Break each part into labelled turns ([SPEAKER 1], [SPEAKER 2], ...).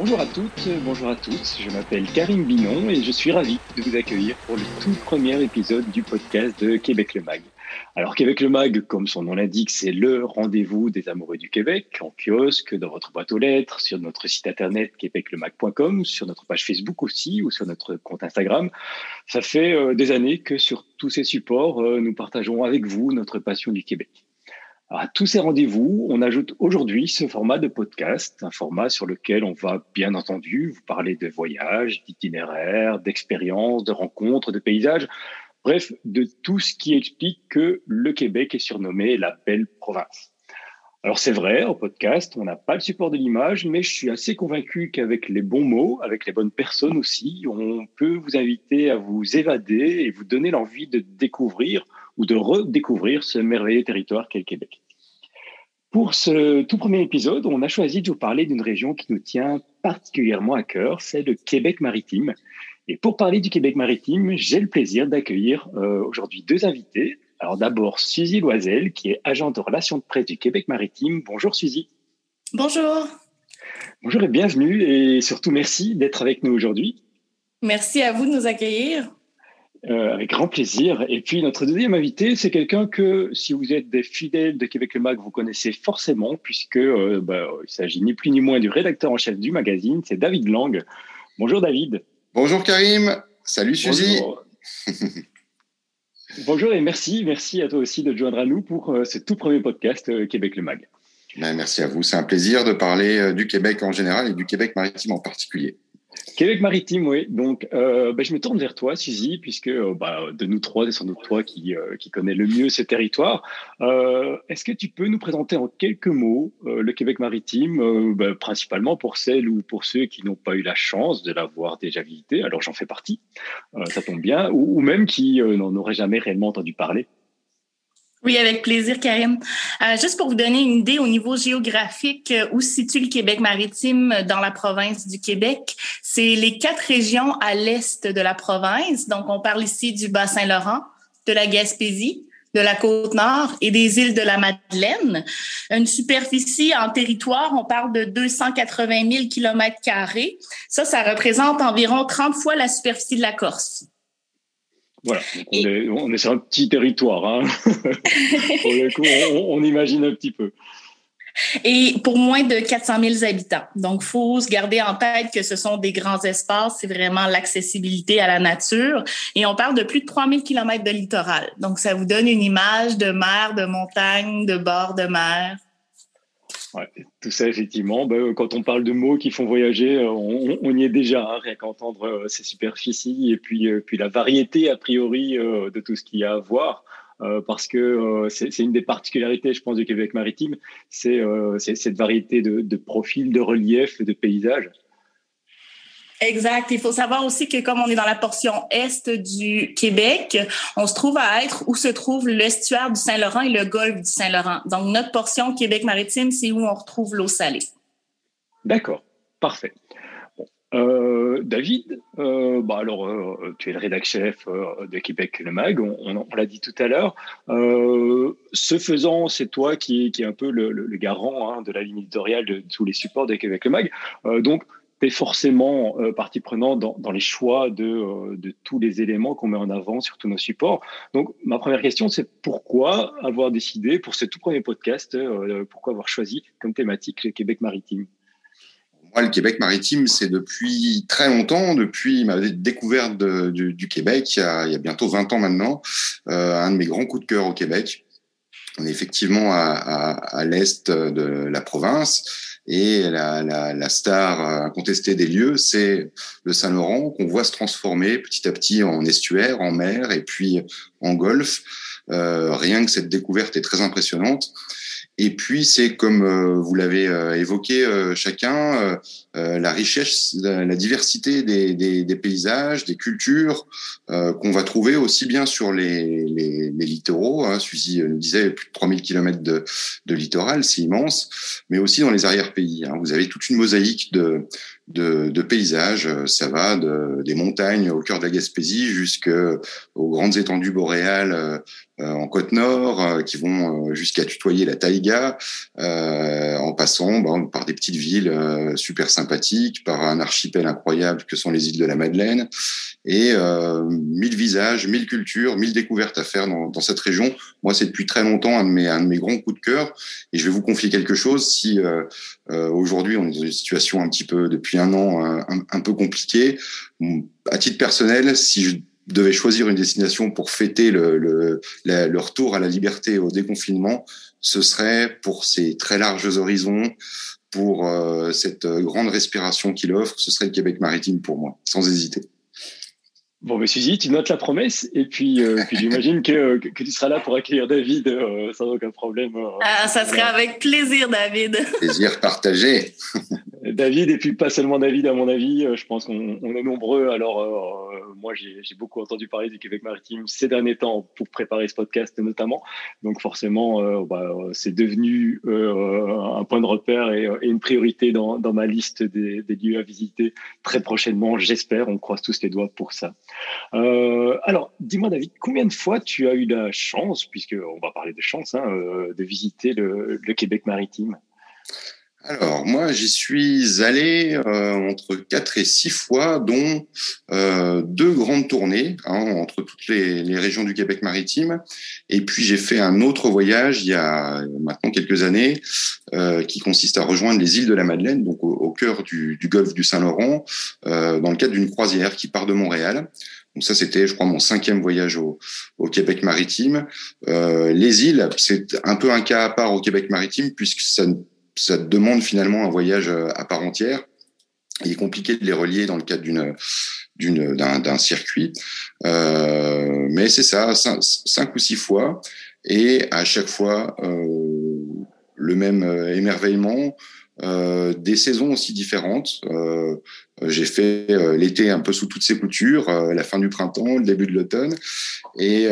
[SPEAKER 1] Bonjour à toutes, bonjour à tous. Je m'appelle Karim Binon et je suis ravi de vous accueillir pour le tout premier épisode du podcast de Québec le Mag. Alors Québec le Mag, comme son nom l'indique, c'est le rendez-vous des amoureux du Québec, en kiosque, dans votre boîte aux lettres, sur notre site internet québeclemag.com, sur notre page Facebook aussi ou sur notre compte Instagram. Ça fait euh, des années que sur tous ces supports, euh, nous partageons avec vous notre passion du Québec à tous ces rendez-vous, on ajoute aujourd'hui ce format de podcast, un format sur lequel on va bien entendu vous parler de voyages, d'itinéraires, d'expériences, de rencontres, de paysages, bref, de tout ce qui explique que le Québec est surnommé la belle province. Alors c'est vrai, au podcast, on n'a pas le support de l'image, mais je suis assez convaincu qu'avec les bons mots, avec les bonnes personnes aussi, on peut vous inviter à vous évader et vous donner l'envie de découvrir ou de redécouvrir ce merveilleux territoire qu'est le Québec. Pour ce tout premier épisode, on a choisi de vous parler d'une région qui nous tient particulièrement à cœur, c'est le Québec maritime. Et pour parler du Québec maritime, j'ai le plaisir d'accueillir euh, aujourd'hui deux invités. Alors d'abord Suzy Loisel, qui est agente de relations de presse du Québec maritime. Bonjour Suzy.
[SPEAKER 2] Bonjour.
[SPEAKER 1] Bonjour et bienvenue et surtout merci d'être avec nous aujourd'hui.
[SPEAKER 2] Merci à vous de nous accueillir.
[SPEAKER 1] Euh, avec grand plaisir. Et puis notre deuxième invité, c'est quelqu'un que, si vous êtes des fidèles de Québec le Mag, vous connaissez forcément, puisque euh, bah, il s'agit ni plus ni moins du rédacteur en chef du magazine, c'est David Lang. Bonjour David.
[SPEAKER 3] Bonjour Karim. Salut Suzy.
[SPEAKER 1] Bonjour. et merci, merci à toi aussi de te joindre à nous pour euh, ce tout premier podcast Québec le Mag.
[SPEAKER 3] Ben, merci à vous. C'est un plaisir de parler du Québec en général et du Québec maritime en particulier.
[SPEAKER 1] Québec maritime, oui. Donc, euh, bah, je me tourne vers toi, Suzy, puisque euh, bah, de nous trois, c'est sans doute toi qui, euh, connais le mieux ces territoires. Est-ce que tu peux nous présenter en quelques mots le Québec maritime, bah, principalement pour celles ou pour ceux qui n'ont pas eu la chance de l'avoir déjà visité Alors, j'en fais partie, ça tombe bien, ou, ou même qui n'en auraient jamais réellement entendu parler?
[SPEAKER 2] Oui, avec plaisir, Karim. Euh, juste pour vous donner une idée au niveau géographique, euh, où se situe le Québec maritime dans la province du Québec, c'est les quatre régions à l'est de la province. Donc, on parle ici du Bas-Saint-Laurent, de la Gaspésie, de la Côte-Nord et des îles de la Madeleine. Une superficie en territoire, on parle de 280 000 kilomètres carrés. Ça, ça représente environ 30 fois la superficie de la Corse.
[SPEAKER 1] Voilà, on, est, sur un petit territoire. Hein. pour le coup, on, imagine un petit peu.
[SPEAKER 2] Et pour moins de 400 000 habitants. Donc, faut se garder en tête que ce sont des grands espaces, c'est vraiment l'accessibilité à la nature. Et on parle de plus de 3 000 kilomètres de littoral. Donc, ça vous donne une image de mer, de montagne, de bord de mer.
[SPEAKER 1] Ouais, tout ça, effectivement, ben, quand on parle de mots qui font voyager, euh, on, y est déjà, hein, rien qu'entendre euh, ces superficies et puis, euh, puis la variété, a priori, de tout ce qu'il y a à voir. parce que c'est une des particularités, je pense, du Québec maritime, c'est cette variété de, de profils, de reliefs, de paysages.
[SPEAKER 2] Exact. Il faut savoir aussi que comme on est dans la portion est du Québec, on se trouve à être où se trouve l'estuaire du Saint-Laurent et le golfe du Saint-Laurent. Donc, notre portion Québec maritime, c'est où on retrouve l'eau salée.
[SPEAKER 1] D'accord. Parfait. Euh, David, euh, bah alors euh, tu es le rédac-chef de Québec le Mag, on, l'a dit tout à l'heure. ce faisant, c'est toi qui, est un peu le, garant hein, de la ligne éditoriale de tous les supports de Québec le Mag. donc forcément euh, partie prenante dans, les choix de, euh, de tous les éléments qu'on met en avant sur tous nos supports. Donc, ma première question, c'est pourquoi avoir décidé, pour ce tout premier podcast, euh, pourquoi avoir choisi comme thématique le Québec maritime?
[SPEAKER 3] Moi, le Québec maritime, c'est depuis très longtemps, depuis ma découverte du, Québec, il y, a, bientôt 20 ans maintenant, un de mes grands coups de cœur au Québec. On est effectivement à l'est de la province. Et la, la, la, star incontestée des lieux, c'est le Saint-Laurent qu'on voit se transformer petit à petit en estuaire, en mer et puis en golfe. Euh, rien que cette découverte est très impressionnante. Et puis, c'est comme euh, vous l'avez euh, évoqué euh, chacun, la richesse, la, diversité des, paysages, des cultures qu'on va trouver aussi bien sur les, littoraux. Hein, Suzy nous disait plus de 3000 km de, de littoral, c'est immense, mais aussi dans les arrière-pays. Hein. Vous avez toute une mosaïque de, de, de paysages. Ça va de, des montagnes au cœur de la Gaspésie jusqu'aux grandes étendues boréales en côte nord, qui vont jusqu'à tutoyer la taïga Mississauga, en passant bon, par des petites villes super sympathiques, par un archipel incroyable que sont les îles de la Madeleine, et mille visages, mille cultures, mille découvertes à faire dans, dans cette région. Moi, c'est depuis très longtemps un de mes un de mes grands coups de cœur, et je vais vous confier quelque chose. Si aujourd'hui on est dans une situation un petit peu depuis un an un, un peu compliquée, à titre personnel, si je devais choisir une destination pour fêter le, le, le, retour à la liberté au déconfinement, ce serait pour ces très larges horizons, pour euh, cette grande respiration qu'il offre, ce serait le Québec maritime pour moi, sans hésiter.
[SPEAKER 1] Bon, mais Suzy, tu notes la promesse et puis, euh, puis j'imagine que, que, tu seras là pour accueillir David euh, sans aucun problème.
[SPEAKER 2] ah, ça serait avec plaisir, David.
[SPEAKER 3] Plaisir partagé.
[SPEAKER 1] David, et puis pas seulement David, à mon avis, je pense qu'on est nombreux. Alors, moi, j'ai beaucoup entendu parler du Québec maritime ces derniers temps pour préparer ce podcast notamment. Donc, forcément, bah, c'est devenu un point de repère et, une priorité dans, ma liste des, lieux à visiter très prochainement. J'espère, on croise tous les doigts pour ça. Euh, alors, dis-moi, David, combien de fois tu as eu la chance, puisque on va parler de chance, hein, euh, de visiter le, Québec maritime?
[SPEAKER 3] Alors moi j'y suis allé euh, entre quatre et six fois, dont deux grandes tournées hein, entre toutes les, régions du Québec maritime. Et puis j'ai fait un autre voyage il y a maintenant quelques années qui consiste à rejoindre les îles de la Madeleine, donc au, cœur du, du, golfe du Saint-Laurent, dans le cadre d'une croisière qui part de Montréal. Donc ça, c'était, je crois, mon cinquième voyage au, au Québec maritime. Euh, les îles, c'est un peu un cas à part au Québec maritime puisque ça, ça demande finalement un voyage euh, à part entière. Il est compliqué de les relier dans le cadre d'une d'un circuit, euh, mais c'est ça, cinq, ou six fois, et à chaque fois euh, le même émerveillement, des saisons aussi différentes. J'ai fait l'été un peu sous toutes ses coutures, la fin du printemps, le début de l'automne, et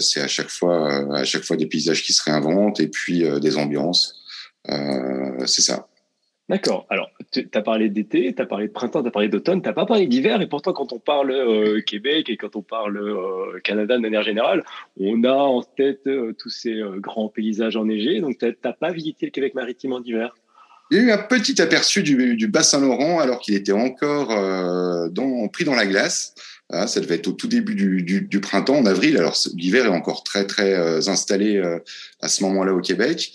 [SPEAKER 3] c'est à chaque fois, à chaque fois des paysages qui se réinventent et puis des ambiances. C'est ça.
[SPEAKER 1] D'accord. Alors, tu as parlé d'été, tu as parlé de printemps, tu as parlé d'automne, tu n'as pas parlé d'hiver. Et pourtant, quand on parle Québec et quand on parle Canada de manière générale, on a en tête tous ces grands paysages enneigés. Donc, tu n'as pas visité le Québec maritime en hiver?
[SPEAKER 3] Il y a eu un petit aperçu du, du Bas-Saint-Laurent alors qu'il était encore euh, dans, pris dans la glace. Ah, ça devait être au tout début du, du, du printemps, en avril. Alors l'hiver est encore très très euh, installé euh, à ce moment-là au Québec.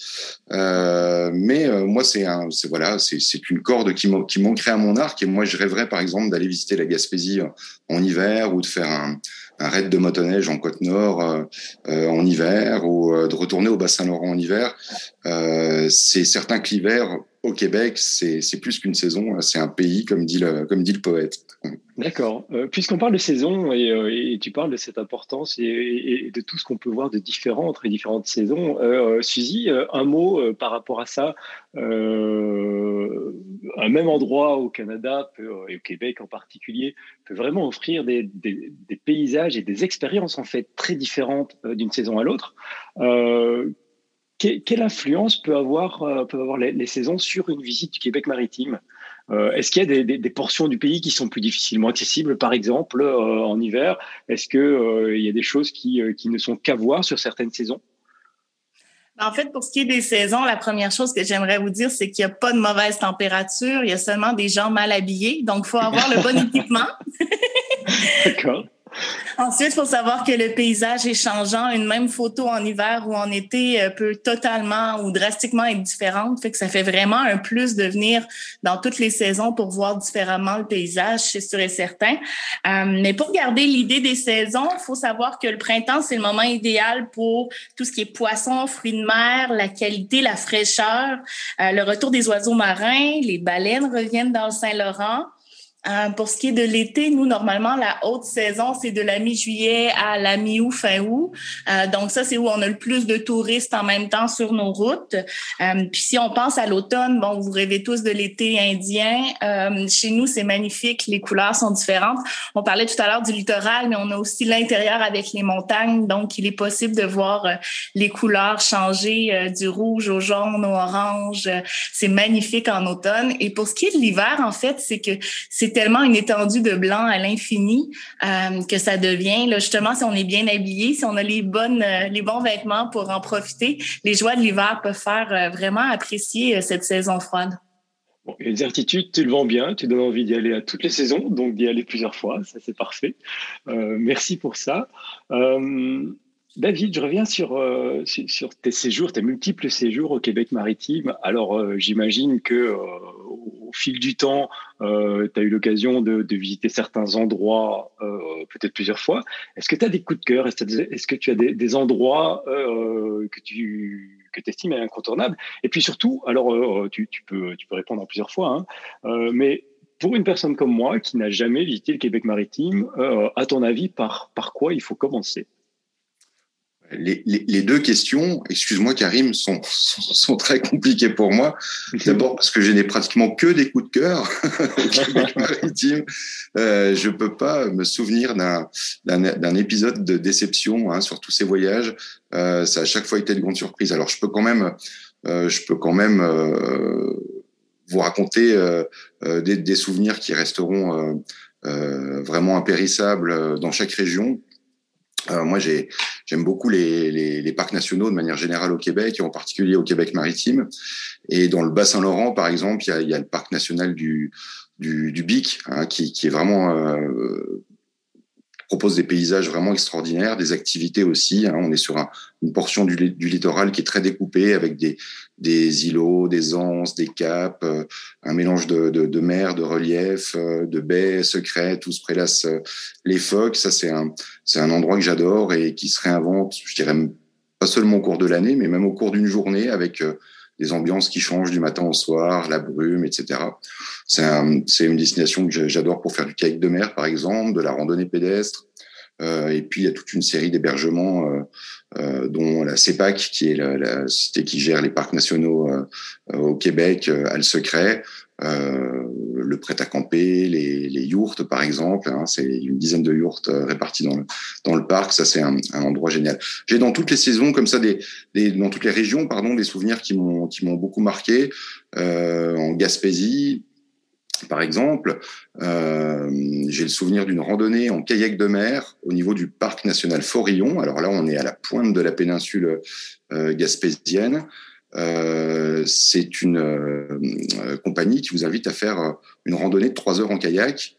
[SPEAKER 3] Euh, mais moi c'est un, c'est voilà, c'est c'est une corde qui, qui manquerait à mon arc. Et moi je rêverais par exemple d'aller visiter la Gaspésie en hiver ou de faire un, un raid de motoneige en côte nord en hiver ou de retourner au Bas-Saint-Laurent en hiver. c'est certain que l'hiver au Québec, c'est plus qu'une saison, c'est un pays, comme dit le, comme dit le poète.
[SPEAKER 1] D'accord. Euh, puisqu'on parle de saison euh, et, tu parles de cette importance et, de tout ce qu'on peut voir de différent entre les différentes saisons, euh, Suzy, un mot par rapport à ça. un même endroit au Canada et au Québec en particulier peut vraiment offrir des, paysages et des expériences en fait très différentes d'une saison à l'autre quelle influence peut avoir, euh, avoir les, saisons sur une visite du Québec maritime? Euh, Est-ce qu'il y a des, portions du pays qui sont plus difficilement accessibles, par exemple, euh, en hiver? Est-ce qu'il y a des choses qui, qui ne sont qu'à voir sur certaines saisons?
[SPEAKER 2] En fait, pour ce qui est des saisons, la première chose que j'aimerais vous dire, c'est qu'il n'y a pas de mauvaise température, il y a seulement des gens mal habillés, donc il faut avoir le bon équipement.
[SPEAKER 1] D'accord.
[SPEAKER 2] Ensuite, il faut savoir que le paysage est changeant. Une même photo en hiver ou en été euh, peut totalement ou drastiquement être différente. Fait que ça fait vraiment un plus de venir dans toutes les saisons pour voir différemment le paysage, c'est sûr et certain. Euh, mais pour garder l'idée des saisons, il faut savoir que le printemps, c'est le moment idéal pour tout ce qui est poissons, fruits de mer, la qualité, la fraîcheur, euh, le retour des oiseaux marins, les baleines reviennent dans le Saint-Laurent. Euh, pour ce qui est de l'été, nous, normalement, la haute saison, c'est de la mi-juillet à la mi-août, fin août. Euh, donc, ça, c'est où on a le plus de touristes en même temps sur nos routes. Euh, puis, si on pense à l'automne, bon, vous rêvez tous de l'été indien. chez nous, c'est magnifique. Les couleurs sont différentes. On parlait tout à l'heure du littoral, mais on a aussi l'intérieur avec les montagnes. Donc, il est possible de voir les couleurs changer du rouge au jaune au orange. C'est magnifique en automne. Et pour ce qui est de l'hiver, en fait, c'est que c'est c'est tellement une étendue de blanc à l'infini euh, que ça devient, là, justement, si on est bien habillé, si on a les bonnes, euh, les bons vêtements pour en profiter, les joies de l'hiver peuvent faire euh, vraiment apprécier cette saison froide.
[SPEAKER 1] Bon, les certitudes, tu le vends bien, tu donnes envie d'y aller à toutes les saisons, donc d'y aller plusieurs fois, ça c'est parfait. merci pour ça. David, je reviens sur, euh, sur, tes séjours, tes multiples séjours au Québec maritime. Alors, euh, j'imagine que euh, au fil du temps, tu as eu l'occasion de, visiter certains endroits, peut-être plusieurs fois. Est-ce que tu as des coups de cœur? Est-ce que tu as des, endroits que tu que estimes incontournables? Et puis surtout, alors, tu, peux, tu peux répondre en plusieurs fois, hein, mais pour une personne comme moi qui n'a jamais visité le Québec maritime, à ton avis, par, par quoi il faut commencer?
[SPEAKER 3] Les, les, les, deux questions, excuse-moi Karim, sont, sont, très compliquées pour moi. D'abord parce que je n'ai pratiquement que des coups de cœur au maritime. Euh, je peux pas me souvenir d'un épisode de déception hein, sur tous ces voyages. Euh, ça a chaque fois été une grande surprise. Alors je peux quand même, euh, je peux quand même euh, vous raconter euh, euh, des, des, souvenirs qui resteront vraiment impérissables dans chaque région. Euh, moi, j'aime beaucoup les, les, les, parcs nationaux de manière générale au Québec et en particulier au Québec maritime. Et dans le Bas-Saint-Laurent, par exemple, il y a, y a le parc national du, du, du Bic, hein, qui, qui, est vraiment euh, propose des paysages vraiment extraordinaires, des activités aussi. Hein. On est sur une portion du, du, littoral qui est très découpée avec des, des îlots, des anses, des caps, euh, un mélange de, de, mer, de relief, euh, de baies secrètes où se prélassent euh, les phoques. Ça, c'est un, c'est un endroit que j'adore et qui se réinvente, je dirais, pas seulement au cours de l'année, mais même au cours d'une journée avec des ambiances qui changent du matin au soir, la brume, etc. C'est un, une destination que j'adore pour faire du kayak de mer, par exemple, de la randonnée pédestre. Euh, et puis il y a toute une série d'hébergements, euh, euh, dont la CEPAC, qui est la, la, société qui gère les parcs nationaux euh, au Québec, a le secret. le prêt à camper, les, les yourtes par exemple, hein, c'est une dizaine de yourtes réparties dans le, dans le parc, ça c'est un, un, endroit génial. J'ai dans toutes les saisons comme ça, des, des, dans toutes les régions, pardon, des souvenirs qui m'ont qui m'ont beaucoup marqué. en Gaspésie, par exemple, euh, j'ai le souvenir d'une randonnée en kayak de mer au niveau du parc national Forillon. Alors là, on est à la pointe de la péninsule euh, gaspésienne. Euh, c'est une euh, compagnie qui vous invite à faire une randonnée de trois heures en kayak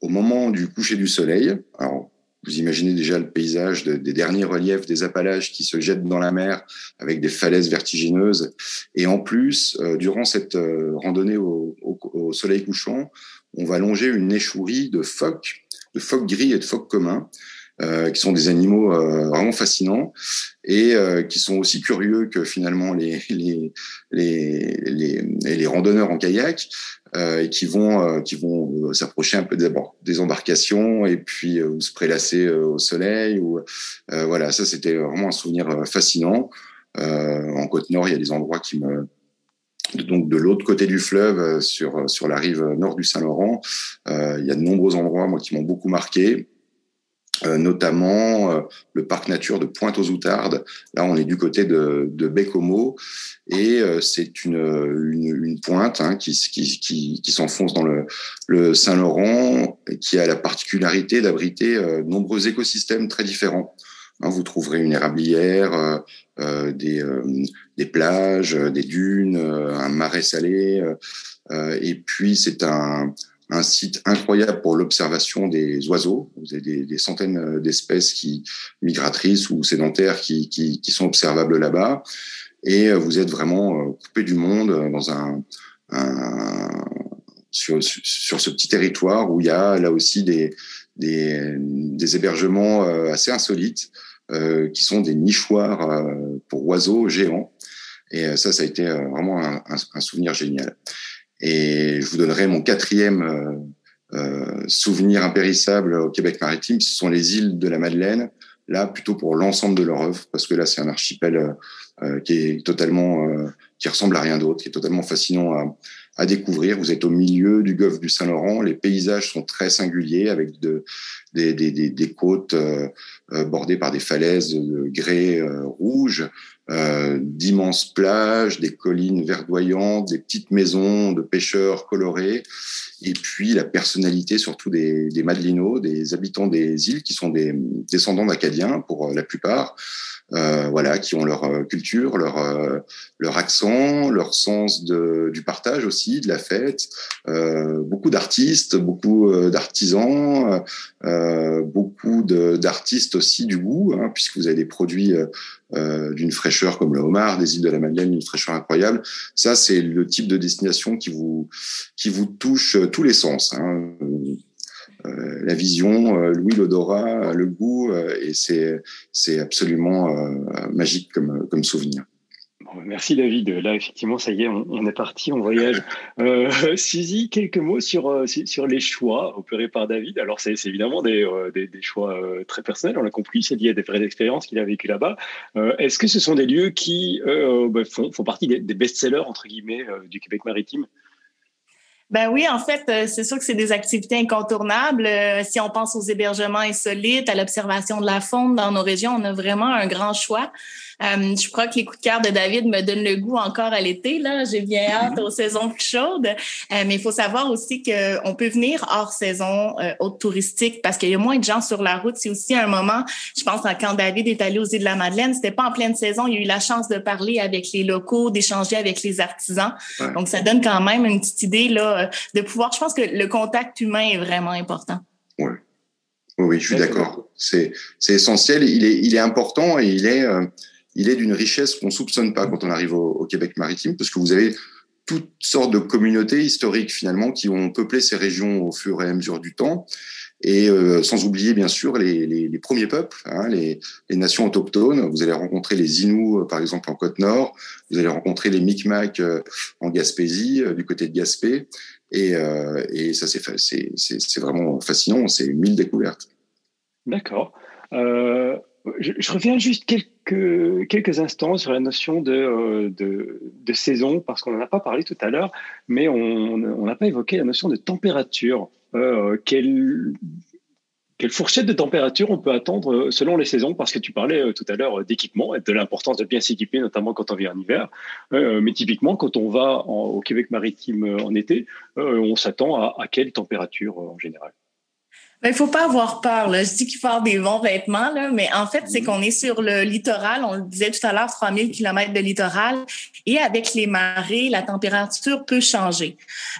[SPEAKER 3] au moment du coucher du soleil. Alors, vous imaginez déjà le paysage des derniers reliefs des Appalaches qui se jettent dans la mer avec des falaises vertigineuses. Et en plus, durant cette randonnée au, au, soleil couchant, on va longer une échourie de phoques, de phoques gris et de phoques communs, euh, qui sont des animaux euh, vraiment fascinants et euh, qui sont aussi curieux que finalement les les les les, randonneurs en kayak et qui vont qui vont s'approcher un peu d'abord des embarcations et puis se prélasser au soleil ou voilà ça c'était vraiment un souvenir fascinant. En côte nord il y a des endroits qui me donc de l'autre côté du fleuve, sur sur la rive nord du Saint-Laurent, il y a de nombreux endroits moi qui m'ont beaucoup marqué. Euh, notamment euh, le parc nature de Pointe-aux-Outardes. Là, on est du côté de, de Bécomo et euh, c'est une, une, une, pointe hein, qui, qui, qui, qui s'enfonce dans le, le Saint-Laurent et qui a la particularité d'abriter de nombreux écosystèmes très différents. Hein, vous trouverez une érablière, des, des plages, des dunes, un marais salé, et puis c'est un un site incroyable pour l'observation des oiseaux. Vous avez des, des centaines euh, d'espèces qui migratrices ou sédentaires qui, qui, qui sont observables là-bas. Et euh, vous êtes vraiment euh, coupé du monde dans un, un sur, sur, ce petit territoire où il y a là aussi des, des, des hébergements assez insolites euh, qui sont des nichoirs pour oiseaux géants. Et ça, ça a été vraiment un, un, souvenir génial. Et je vous donnerai mon quatrième euh, euh, souvenir impérissable au Québec maritime, ce sont les îles de la Madeleine. Là, plutôt pour l'ensemble de leur œuvre, parce que là, c'est un archipel qui est totalement, qui ressemble à rien d'autre, qui est totalement fascinant à, à découvrir. Vous êtes au milieu du golfe du Saint-Laurent. Les paysages sont très singuliers avec de, des, des, des, des côtes bordées par des falaises de grès rouge, euh, d'immenses plages, des collines verdoyantes, des petites maisons de pêcheurs colorés, et puis la personnalité surtout des, des Madelinos, des habitants des îles qui sont des descendants d'Acadiens pour la plupart, euh, voilà, qui ont leur euh, culture, leur euh, leur accent, leur sens du partage aussi, de la fête. Euh, beaucoup d'artistes, beaucoup d'artisans, euh, beaucoup d'artistes aussi du goût, hein, puisque vous avez des produits d'une fraîcheur comme le homard, des îles de la Madeleine, une fraîcheur incroyable. Ça, c'est le type de destination qui vous qui vous touche tous les sens. Hein. Euh, la vision, euh, l'ouïe, l'odorat, le goût, euh, et c'est c'est absolument magique comme comme souvenir.
[SPEAKER 1] Merci David. Là, effectivement, ça y est, on, est parti, on voyage. Euh, Suzy, quelques mots sur, sur les choix opérés par David. Alors, c'est évidemment des, des, choix très personnels, on l'a compris, c'est lié à des vraies expériences qu'il a vécues là-bas. Est-ce que ce sont des lieux qui bah, font, font, partie des, des best-sellers, entre guillemets, du Québec maritime?
[SPEAKER 2] Ben oui, en fait, euh, c'est sûr que c'est des activités incontournables. Euh, si on pense aux hébergements insolites, à l'observation de la faune dans nos régions, on a vraiment un grand choix. Euh, je crois que les coups de cœur de David me donnent le goût encore à l'été. Là, j'ai bien hâte mhm. aux saisons plus chaudes. Euh, mais il faut savoir aussi qu'on peut venir hors saison euh, haute touristique parce qu'il y a moins de gens sur la route. C'est aussi un moment. Je pense quand David est allé aux îles de la Madeleine, c'était pas en pleine saison. Il a eu la chance de parler avec les locaux, d'échanger avec les artisans. Donc ça donne quand même une petite idée là de pouvoir. Je pense que le contact humain est vraiment important.
[SPEAKER 3] Oui. Oui, je suis d'accord. C'est c'est essentiel. Il est il est important et il est il est d'une richesse qu'on soupçonne pas quand on arrive au, Québec maritime, parce que vous avez toutes sortes de communautés historiques finalement qui ont peuplé ces régions au fur et à mesure du temps. Et euh, sans oublier bien sûr les, les, les premiers peuples, hein, les, les, nations autochtones. Vous allez rencontrer les Inuits par exemple en côte nord. Vous allez rencontrer les Micmacs euh, en Gaspésie, euh, du côté de Gaspé. Et, et ça c'est c'est vraiment fascinant. C'est mille découvertes.
[SPEAKER 1] D'accord. Euh, je, je, reviens juste quelques, quelques instants sur la notion de, euh, de, saison, parce qu'on n'en a pas parlé tout à l'heure, mais on n'a pas évoqué la notion de température. Euh, quelle, quelle fourchette de température on peut attendre selon les saisons? Parce que tu parlais euh, tout à l'heure d'équipement et de l'importance de bien s'équiper, notamment quand on vient en hiver. Euh, mais typiquement, quand on va au Québec maritime euh, en été, euh, on s'attend à quelle température en général?
[SPEAKER 2] Il ben, faut pas avoir peur. Là. Je dis qu'il faut avoir des bons vêtements, là, mais en fait, c'est mhm. qu'on est sur le littoral. On le disait tout à l'heure, 3000 km de littoral. Et avec les marées, la température peut changer.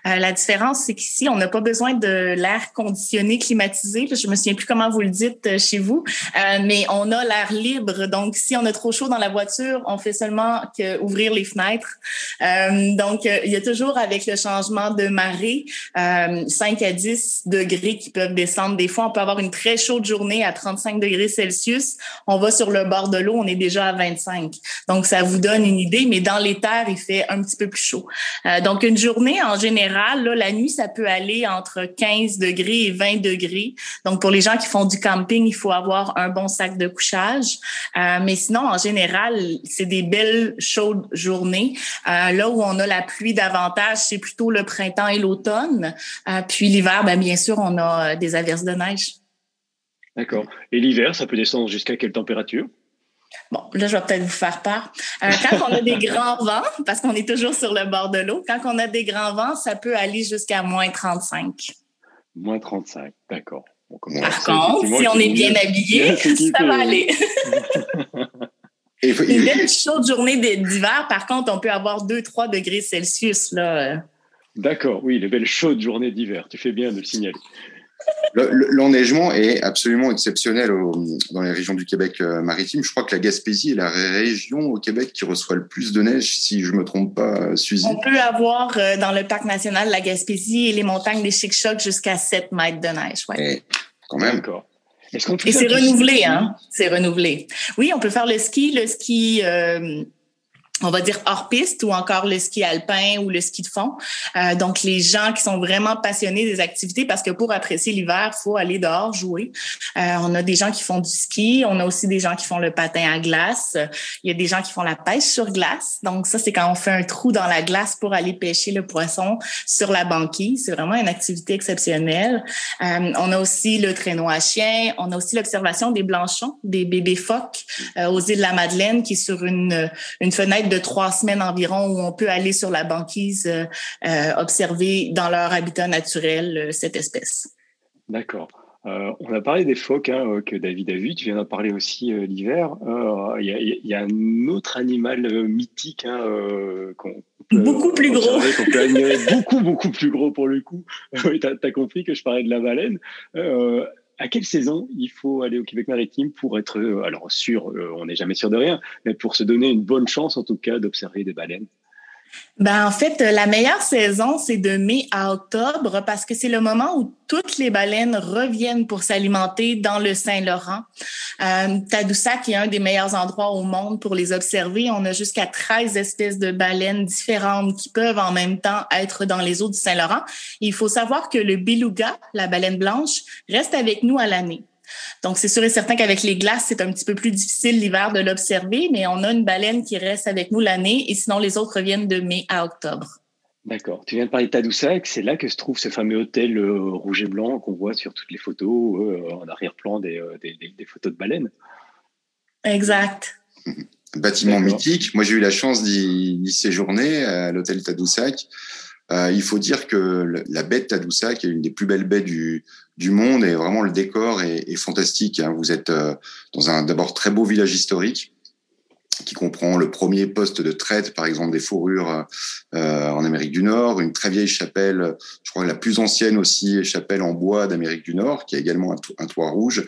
[SPEAKER 2] Euh, la différence, c'est qu'ici, on n'a pas besoin de l'air conditionné, climatisé. Je me souviens plus comment vous le dites euh, chez vous, euh, mais on a l'air libre. Donc, si on a trop chaud dans la voiture, on fait seulement que ouvrir les fenêtres. Euh, donc, il y a toujours avec le changement de marée, 5 à 10 degrés qui peuvent descendre des fois, on peut avoir une très chaude journée à 35 degrés Celsius. On va sur le bord de l'eau, on est déjà à 25. Donc, ça vous donne une idée, mais dans les terres, il fait un petit peu plus chaud. Euh, donc, une journée, en général, là, la nuit, ça peut aller entre 15 degrés et 20 degrés. Donc, pour les gens qui font du camping, il faut avoir un bon sac de couchage. Euh, mais sinon, en général, c'est des belles chaudes journées. Euh, là où on a la pluie davantage, c'est plutôt le printemps et l'automne. puis l'hiver, ben, bien sûr, on a des de neige.
[SPEAKER 1] D'accord. Et l'hiver, ça peut descendre jusqu'à quelle température?
[SPEAKER 2] Bon, là, je vais peut-être vous faire part. Euh, quand on a des grands vents, parce qu'on est toujours sur le bord de l'eau, quand on a des grands vents, ça peut aller jusqu'à moins 35.
[SPEAKER 1] Moins 35, d'accord.
[SPEAKER 2] Par contre, si on est bien habillé, ça va aller. Une belle chaude journée d'hiver, par contre, on peut avoir 2-3 degrés Celsius. là.
[SPEAKER 1] D'accord, oui, les belles chaudes journées d'hiver. Tu fais bien de le signaler.
[SPEAKER 3] L'enneigement est absolument exceptionnel dans les régions du Québec euh, maritime. Je crois que la Gaspésie est la région au Québec qui reçoit le plus de neige, si je me trompe pas, Suzy.
[SPEAKER 2] On peut avoir euh, dans le parc national la Gaspésie et les montagnes des Chic-Chocs jusqu'à 7 mètres de neige. Ouais.
[SPEAKER 3] Et, quand même.
[SPEAKER 2] Et c'est renouvelé, hein? C'est renouvelé. Oui, on peut faire le ski, le ski. Euh, on va dire hors piste ou encore le ski alpin ou le ski de fond. Euh, donc les gens qui sont vraiment passionnés des activités parce que pour apprécier l'hiver, faut aller dehors jouer. Euh, on a des gens qui font du ski, on a aussi des gens qui font le patin à glace. Il y a des gens qui font la pêche sur glace. Donc ça c'est quand on fait un trou dans la glace pour aller pêcher le poisson sur la banquise. C'est vraiment une activité exceptionnelle. Euh, on a aussi le traîneau à chien. On a aussi l'observation des blanchons, des bébés phoques euh, aux îles de la Madeleine qui sur une une fenêtre de trois semaines environ où on peut aller sur la banquise euh, euh, observer dans leur habitat naturel euh, cette espèce.
[SPEAKER 1] D'accord. on a parlé des phoques hein, que David a vu. Tu viens d'en parler aussi l'hiver. Il y, a un autre animal mythique hein,
[SPEAKER 2] qu'on beaucoup plus gros.
[SPEAKER 1] beaucoup, beaucoup plus gros pour le coup. tu as, compris que je parlais de la baleine à quelle saison il faut aller au Québec maritime pour être, euh, alors sûr, euh, on n'est jamais sûr de rien, mais pour se donner une bonne chance en tout cas d'observer des baleines?
[SPEAKER 2] Ben, en fait, la meilleure saison, c'est de mai à octobre parce que c'est le moment où toutes les baleines reviennent pour s'alimenter dans le Saint-Laurent. Euh, Tadoussac est un des meilleurs endroits au monde pour les observer. On a jusqu'à 13 espèces de baleines différentes qui peuvent en même temps être dans les eaux du Saint-Laurent. Il faut savoir que le beluga, la baleine blanche, reste avec nous à l'année. Donc, c'est sûr et certain qu'avec les glaces, c'est un petit peu plus difficile l'hiver de l'observer, mais on a une baleine qui reste avec nous l'année et sinon les autres reviennent de mai à octobre.
[SPEAKER 1] D'accord. Tu viens de parler de Tadoussac, c'est là que se trouve ce fameux hôtel euh, rouge et blanc qu'on voit sur toutes les photos, euh, en arrière-plan euh, des, des, photos de baleines.
[SPEAKER 2] Exact.
[SPEAKER 3] Bâtiment mythique. Moi, j'ai eu la chance d'y séjourner à l'hôtel Tadoussac. Euh, il faut dire que la baie de Tadoussac est une des plus belles baies du, du monde et vraiment le décor est, est fantastique. Hein. Vous êtes euh, dans un d'abord très beau village historique qui comprend le premier poste de traite, par exemple des fourrures euh, en Amérique du Nord, une très vieille chapelle, je crois la plus ancienne aussi, chapelle en bois d'Amérique du Nord, qui a également un, toit rouge.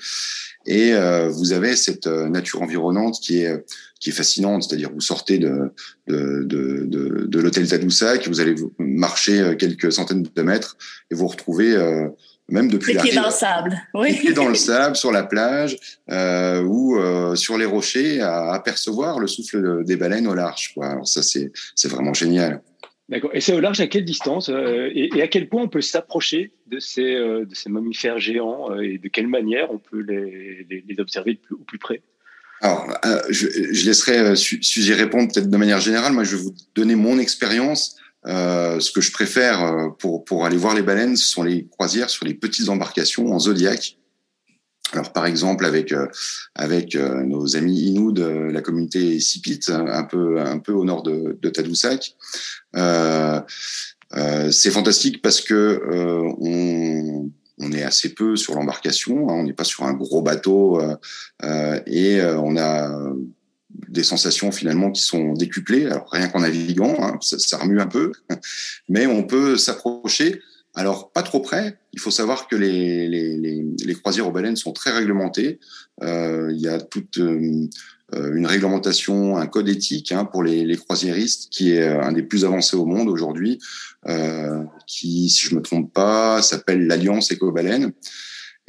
[SPEAKER 3] Et euh, vous avez cette euh, nature environnante qui est qui est fascinante, c'est-à-dire vous sortez de de, de, de, de l'hôtel Tadoussac, vous allez marcher quelques centaines de mètres et vous retrouvez même depuis
[SPEAKER 2] les pieds dans le sable, oui.
[SPEAKER 3] Les pieds dans le sable, sur la plage euh, ou euh, sur les rochers, à apercevoir le souffle des baleines au large. Quoi. Alors ça, c'est c'est vraiment génial.
[SPEAKER 1] D'accord. Et c'est au large à quelle distance euh, et, à quel point on peut s'approcher de ces euh, de ces mammifères géants euh, et de quelle manière on peut les, les, les observer plus, au plus près?
[SPEAKER 3] Alors, je, je laisserai Suzy répondre peut-être de manière générale. Moi, je vais vous donner mon expérience. Euh, ce que je préfère euh, pour, pour aller voir les baleines, ce sont les croisières sur les petites embarcations en zodiac. Alors par exemple avec euh, avec nos amis Inou de la communauté Sipit, un peu un peu au nord de, de Tadoussac. Euh, c'est fantastique parce que on, on est assez peu sur l'embarcation, hein, on n'est pas sur un gros bateau et on a des sensations finalement qui sont décuplées. Alors rien qu'en naviguant, hein, ça, ça, remue un peu, mais on peut s'approcher. Alors pas trop près. Il faut savoir que les, les, les, les croisières aux baleines sont très réglementées. Euh, il y a toute euh, une réglementation, un code éthique hein, pour les, les, croisiéristes qui est un des plus avancés au monde aujourd'hui, euh, qui, si je me trompe pas, s'appelle l'Alliance Éco-Baleine.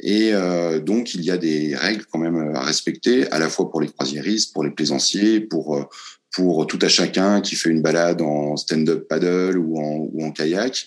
[SPEAKER 3] Et euh, donc, il y a des règles quand même à respecter, à la fois pour les croisiéristes, pour les plaisanciers, pour euh, pour tout à chacun qui fait une balade en stand-up paddle ou en, ou en kayak.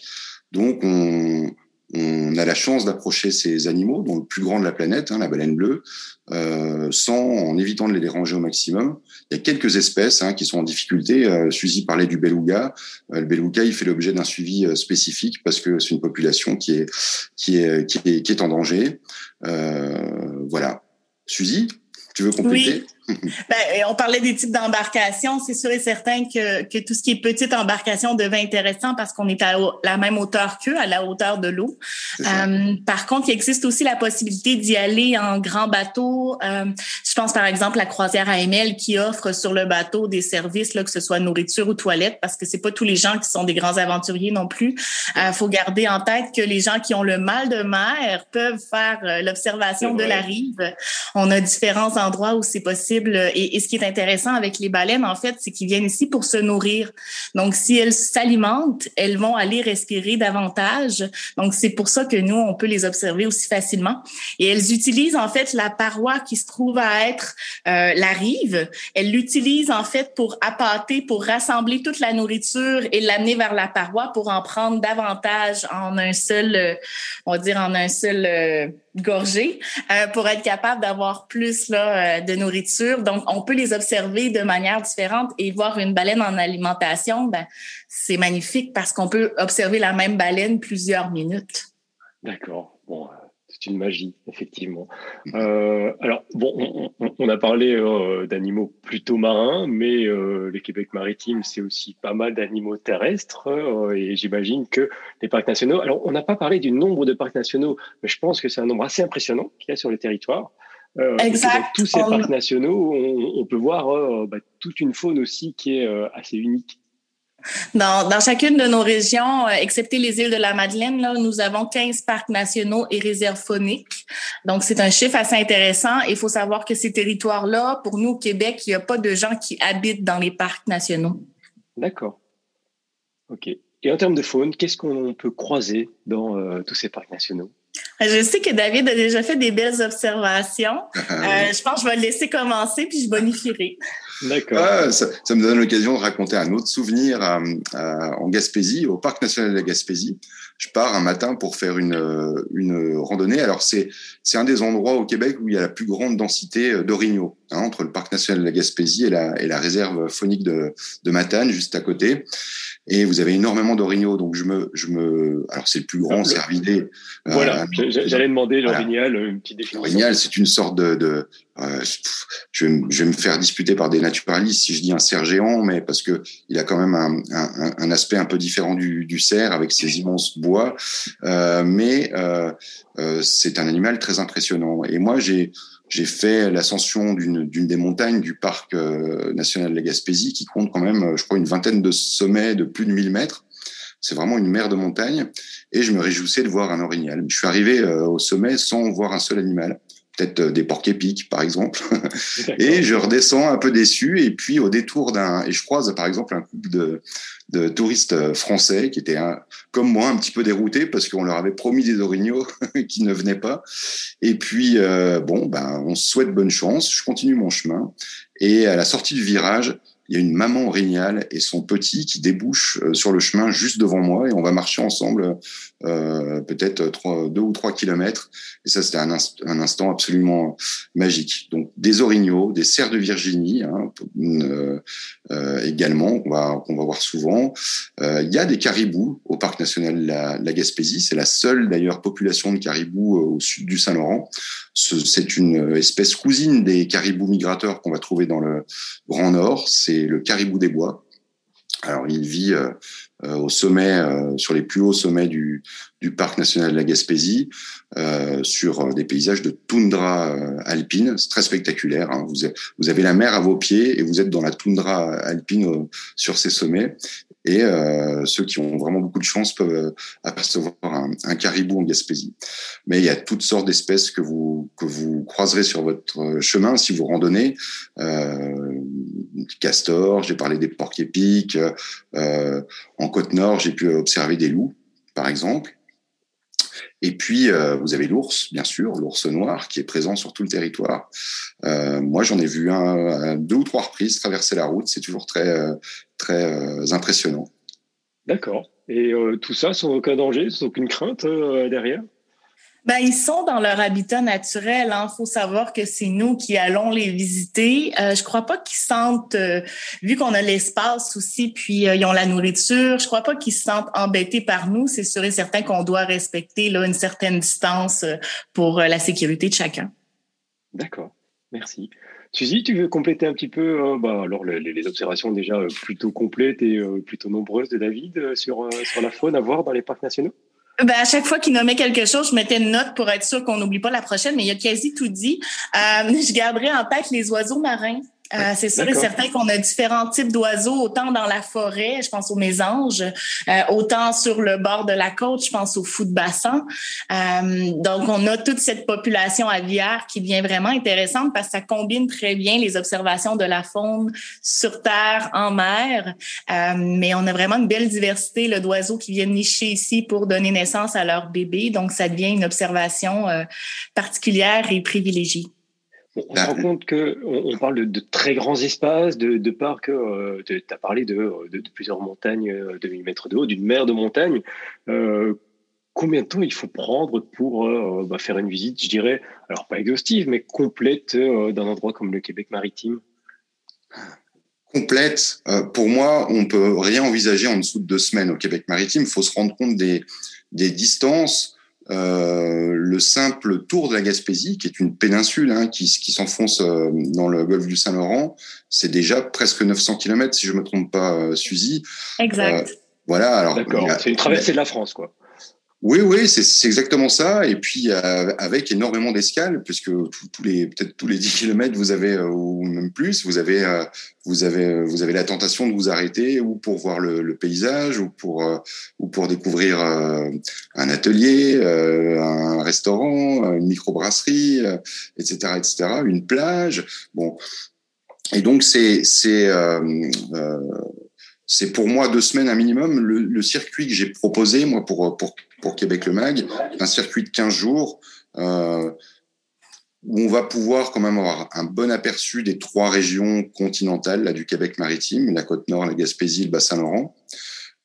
[SPEAKER 3] Donc, on, on a la chance d'approcher ces animaux, dont le plus grand de la planète, hein, la baleine bleue, euh, sans en évitant de les déranger au maximum. Il y a quelques espèces hein, qui sont en difficulté. Euh, Suzy parlait du beluga. Euh, le beluga, il fait l'objet d'un suivi euh, spécifique parce que c'est une population qui est qui est qui est, qui est en danger. Euh, voilà. Suzy, tu veux compléter?
[SPEAKER 2] Ben, on parlait des types d'embarcations. C'est sûr et certain que, que tout ce qui est petite embarcation devient intéressant parce qu'on est à la même hauteur qu'eux, à la hauteur de l'eau. Euh, par contre, il existe aussi la possibilité d'y aller en grand bateau. Euh, je pense par exemple à la croisière AML qui offre sur le bateau des services, là, que ce soit nourriture ou toilette, parce que c'est pas tous les gens qui sont des grands aventuriers non plus. Il euh, faut garder en tête que les gens qui ont le mal de mer peuvent faire euh, l'observation de la rive. On a différents endroits où c'est possible Et, ce qui est intéressant avec les baleines, en fait, c'est qu'ils viennent ici pour se nourrir. Donc, si elles s'alimentent, elles vont aller respirer davantage. Donc, c'est pour ça que nous, on peut les observer aussi facilement. Et elles utilisent, en fait, la paroi qui se trouve à être euh, la rive. Elles l'utilisent, en fait, pour appâter, pour rassembler toute la nourriture et l'amener vers la paroi pour en prendre davantage en un seul, euh, on va dire, en un seul euh, gorgée euh, pour être capable d'avoir plus là, euh, de nourriture. Donc, on peut les observer de manière différente et voir une baleine en alimentation, ben, c'est magnifique parce qu'on peut observer la même baleine plusieurs minutes.
[SPEAKER 1] D'accord. Bon, c'est une magie, effectivement. Euh, alors, bon, on, a parlé euh, d'animaux plutôt marins, mais euh, le Québec maritime, c'est aussi pas mal d'animaux terrestres, et j'imagine que les parcs nationaux. Alors, on n'a pas parlé du nombre de parcs nationaux, mais je pense que c'est un nombre assez impressionnant qu'il y a sur le territoire.
[SPEAKER 2] exact.
[SPEAKER 1] Dans tous ces parcs nationaux, on, peut voir bah, toute une faune aussi qui est assez unique.
[SPEAKER 2] Dans, chacune de nos régions, euh, excepté les îles de la Madeleine, nous avons 15 parcs nationaux et réserves phoniques. Donc, c'est un chiffre assez intéressant. Il faut savoir que ces territoires-là, pour nous, au Québec, il n'y a pas de gens qui habitent dans les parcs nationaux.
[SPEAKER 1] D'accord. OK. Et en termes de faune, qu'est-ce qu'on peut croiser dans euh, tous ces parcs nationaux?
[SPEAKER 2] Je sais que David a déjà fait des belles observations. Euh, je pense que je vais le laisser commencer puis je bonifierai.
[SPEAKER 3] D'accord. Ah, ça, me donne l'occasion de raconter un autre souvenir en Gaspésie, au Parc national de la Gaspésie. Je pars un matin pour faire une, une randonnée. Alors, c'est, c'est un des endroits au Québec où il y a la plus grande densité d'orignaux, hein, entre le Parc national de la Gaspésie et la, et la réserve faunique de, de Matane, juste à côté et vous avez énormément d'orignaux. Donc je me, je me, alors c'est le plus grand cervidé. Euh,
[SPEAKER 1] voilà, j'allais demander l'orignal, une petite définition.
[SPEAKER 3] L'orignal, c'est une sorte de, de euh, je, vais, je, vais, me faire disputer par des naturalistes si je dis un cerf géant, mais parce que il a quand même un, un, un aspect un peu différent du, du cerf avec ses immenses bois, euh, mais euh, euh c'est un animal très impressionnant. Et moi, j'ai j'ai fait l'ascension d'une des montagnes du parc euh, national de la Gaspésie qui compte quand même, euh, je crois, une vingtaine de sommets de plus de 1000 mètres. C'est vraiment une mer de montagne et je me réjouissais de voir un orignal. Je suis arrivé euh, au sommet sans voir un seul animal peut-être des porcs épics par exemple et je redescends un peu déçu et puis au détour d'un et je croise par exemple un couple de de touristes euh, français qui étaient comme moi un petit peu déroutés parce qu'on leur avait promis des orignaux qui ne venaient pas. Et puis euh, bon, ben on se souhaite bonne chance. Je continue mon chemin et à la sortie du virage, il y a une maman orignale et son petit qui débouchent euh, sur le chemin juste devant moi et on va marcher ensemble euh, peut-être deux ou trois kilomètres. Et ça, c'était un, instant absolument magique. Donc des orignaux, des cerfs de Virginie hein, euh, également qu'on va voir souvent. Il y a des caribous au parc national de la, Gaspésie. C'est la seule d'ailleurs population de caribous au sud du Saint-Laurent. C'est une espèce cousine des caribous migrateurs qu'on va trouver dans le Grand Nord. Le caribou des bois. Alors, il vit euh, euh, au sommet, euh, sur les plus hauts sommets du, parc national de la Gaspésie, sur des paysages de toundra alpine. C'est très spectaculaire. Hein. Vous, avez la mer à vos pieds et vous êtes dans la toundra alpine sur ces sommets. Et ceux qui ont vraiment beaucoup de chance peuvent apercevoir un, un, caribou en Gaspésie. Mais il y a toutes sortes d'espèces que vous que vous croiserez sur votre chemin si vous randonnez. Euh, castors, j'ai parlé des porcs épics. Euh, en côte nord, j'ai pu observer des loups, par exemple. Et puis, euh, vous avez l'ours, bien sûr, l'ours noir, qui est présent sur tout le territoire. Euh, moi, j'en ai vu deux ou trois reprises traverser la route. C'est toujours très, très impressionnant.
[SPEAKER 1] D'accord. Et tout ça sans aucun danger, sans aucune crainte derrière?
[SPEAKER 2] Ben, ils sont dans leur habitat naturel. Il hein. faut savoir que c'est nous qui allons les visiter. Euh, je crois pas qu'ils sentent, euh, vu qu'on a l'espace aussi, puis euh, ils ont la nourriture, je crois pas qu'ils se sentent embêtés par nous. C'est sûr et certain qu'on doit respecter là, une certaine distance euh, pour la sécurité de chacun.
[SPEAKER 1] D'accord, merci. Suzy, tu veux compléter un petit peu bah, alors les, les, observations déjà plutôt complètes et plutôt nombreuses de David sur, sur la faune à voir dans les parcs nationaux?
[SPEAKER 2] Ben, à chaque fois qu'il nommait quelque chose, je mettais une note pour être sûr qu'on n'oublie pas la prochaine, mais il a quasi tout dit. Euh, je garderai en tête les oiseaux marins. Euh, c'est sûr et certain qu'on a différents types d'oiseaux, autant dans la forêt, je pense aux mésanges, euh, autant sur le bord de la côte, je pense aux fous de bassin. Euh, donc, on a toute cette population aviaire qui devient vraiment intéressante parce que ça combine très bien les observations de la faune sur terre, en mer. mais on a vraiment une belle diversité d'oiseaux qui viennent nicher ici pour donner naissance à leurs bébés. Donc, ça devient une observation particulière et privilégiée.
[SPEAKER 1] On, se bah, rend compte que on, parle de, très grands espaces, de, de parcs. Euh, tu as parlé de, plusieurs montagnes euh, de 1000 mètres de haut, d'une mer de montagne. Euh, combien de temps il faut prendre pour bah, faire une visite, je dirais, alors pas exhaustive, mais complète d'un endroit comme le Québec maritime?
[SPEAKER 3] Complète. pour moi, on peut rien envisager en dessous de deux semaines au Québec maritime. Il faut se rendre compte des, des distances euh, le simple tour de la Gaspésie, qui est une péninsule hein, qui, qui s'enfonce euh, dans le golfe du Saint-Laurent, c'est déjà presque 900 km, si je me trompe pas, euh, Suzy.
[SPEAKER 2] Exact.
[SPEAKER 3] voilà. Alors,
[SPEAKER 1] D'accord. C'est une traversée de la France, quoi.
[SPEAKER 3] Oui, oui, c'est exactement ça. Et puis euh, avec énormément d'escales, puisque tous les peut-être tous les 10 kilomètres, vous avez euh, ou même plus, vous avez euh, vous avez vous avez la tentation de vous arrêter ou pour voir le, le paysage ou pour ou pour découvrir un atelier, un restaurant, une microbrasserie, etc., etc., une plage. Bon, et donc c'est c'est c'est pour moi deux semaines un minimum. Le, le circuit que j'ai proposé, moi, pour, pour, pour Québec le Mag, un circuit de 15 jours euh, où on va pouvoir quand même avoir un bon aperçu des trois régions continentales là, du Québec maritime, la côte nord, la Gaspésie, le Bas-Saint-Laurent,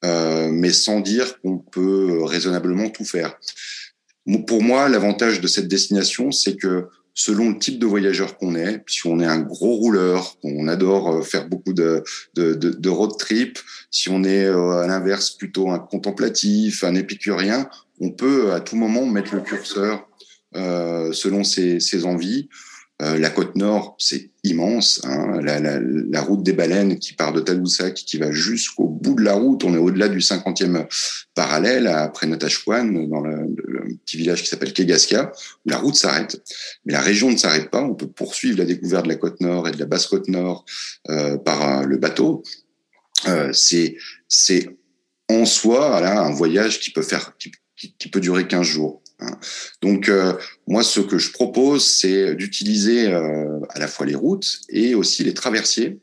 [SPEAKER 3] euh, mais sans dire qu'on peut raisonnablement tout faire. Pour moi, l'avantage de cette destination, c'est que selon le type de voyageur qu'on est. Si on est un gros rouleur, on adore euh, faire beaucoup de, road trip. Si on est euh, à l'inverse plutôt un contemplatif, un épicurien, on peut à tout moment mettre le curseur euh, selon ses envies. Euh, la côte nord, c'est immense. Hein. La, route des baleines qui part de Tadoussac, qui va jusqu'au bout de la route. On est au-delà du 50e parallèle, après Natashquan, dans le, petit village qui s'appelle Kegaska, où la route s'arrête. Mais la région ne s'arrête pas. On peut poursuivre la découverte de la côte nord et de la basse côte nord euh, par euh, le bateau. C'est c'est en soi un voyage qui peut faire qui peut durer 15 jours. Hein. Donc euh, moi, ce que je propose, c'est d'utiliser euh, à la fois les routes et aussi les traversiers,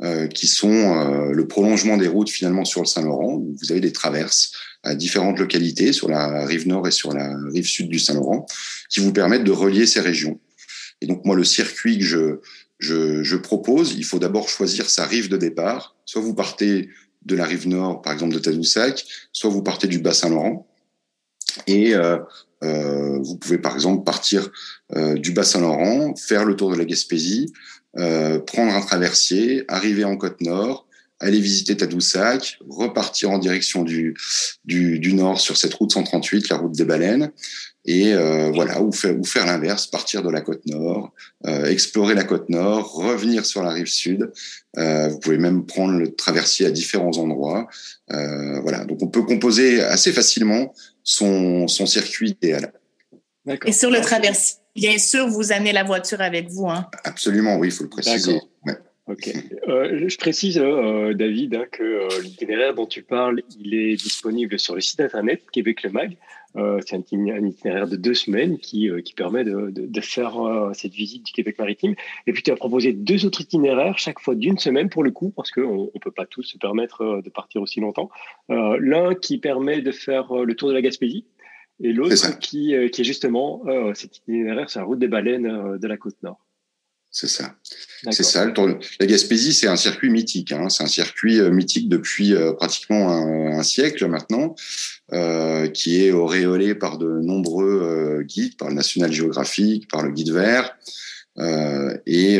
[SPEAKER 3] euh, qui sont le prolongement des routes finalement sur le Saint-Laurent. Vous avez des traverses à différentes localités sur la rive nord et sur la rive sud du Saint-Laurent, qui vous permettent de relier ces régions. Et donc moi, le circuit que je, je, je propose, il faut d'abord choisir sa rive de départ. Soit vous partez de la rive nord, par exemple de Tadoussac, soit vous partez du Bas-Saint-Laurent. Et euh, euh, vous pouvez par exemple partir euh, du Bas-Saint-Laurent, faire le tour de la Gaspésie, prendre un traversier, arriver en Côte-Nord, aller visiter Tadoussac, repartir en direction du, du, du, nord sur cette route 138, la route des baleines, et euh, voilà, ou faire, ou faire l'inverse, partir de la côte nord, euh, explorer la côte nord, revenir sur la rive sud. Euh, vous pouvez même prendre le traversier à différents endroits. voilà, donc on peut composer assez facilement son, son circuit idéal.
[SPEAKER 2] Et sur le traversier, bien sûr, vous amenez la voiture avec vous. Hein?
[SPEAKER 3] Absolument, oui, il faut le préciser.
[SPEAKER 1] Ok. Euh, je précise, euh, David, hein, que euh, l'itinéraire dont tu parles, il est disponible sur le site internet Québec le Mag. Euh, c'est un, un, itinéraire de deux semaines qui, qui permet de, de, de faire cette visite du Québec maritime. Et puis tu as proposé deux autres itinéraires, chaque fois d'une semaine pour le coup, parce qu'on ne peut pas tous se permettre de partir aussi longtemps. L'un qui permet de faire le tour de la Gaspésie, et l'autre qui, qui est justement cet itinéraire sur la route des baleines de la côte nord.
[SPEAKER 3] C'est ça. C'est ça. La Gaspésie, c'est un circuit mythique. Hein. C'est un circuit euh, mythique depuis euh, pratiquement un, siècle maintenant, euh, qui est auréolé par de nombreux euh, guides, par le National Geographic, par le Guide Vert. Et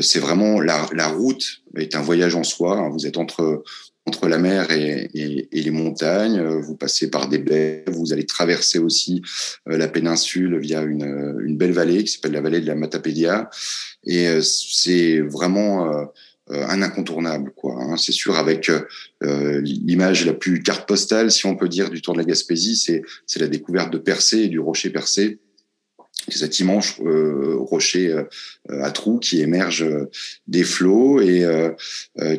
[SPEAKER 3] c'est vraiment la, la, route est un voyage en soi. Hein. Vous êtes entre entre la mer et, les montagnes. Vous passez par des baies. Vous allez traverser aussi la péninsule via une, une belle vallée qui s'appelle la vallée de la Matapédia. Et euh, c'est vraiment euh, euh, un incontournable, quoi. Hein. C'est sûr, avec l'image la plus carte postale, si on peut dire, du Tour de la Gaspésie, c'est la découverte de Percé et du rocher Percé. Cet immense rocher à trous qui émerge des flots et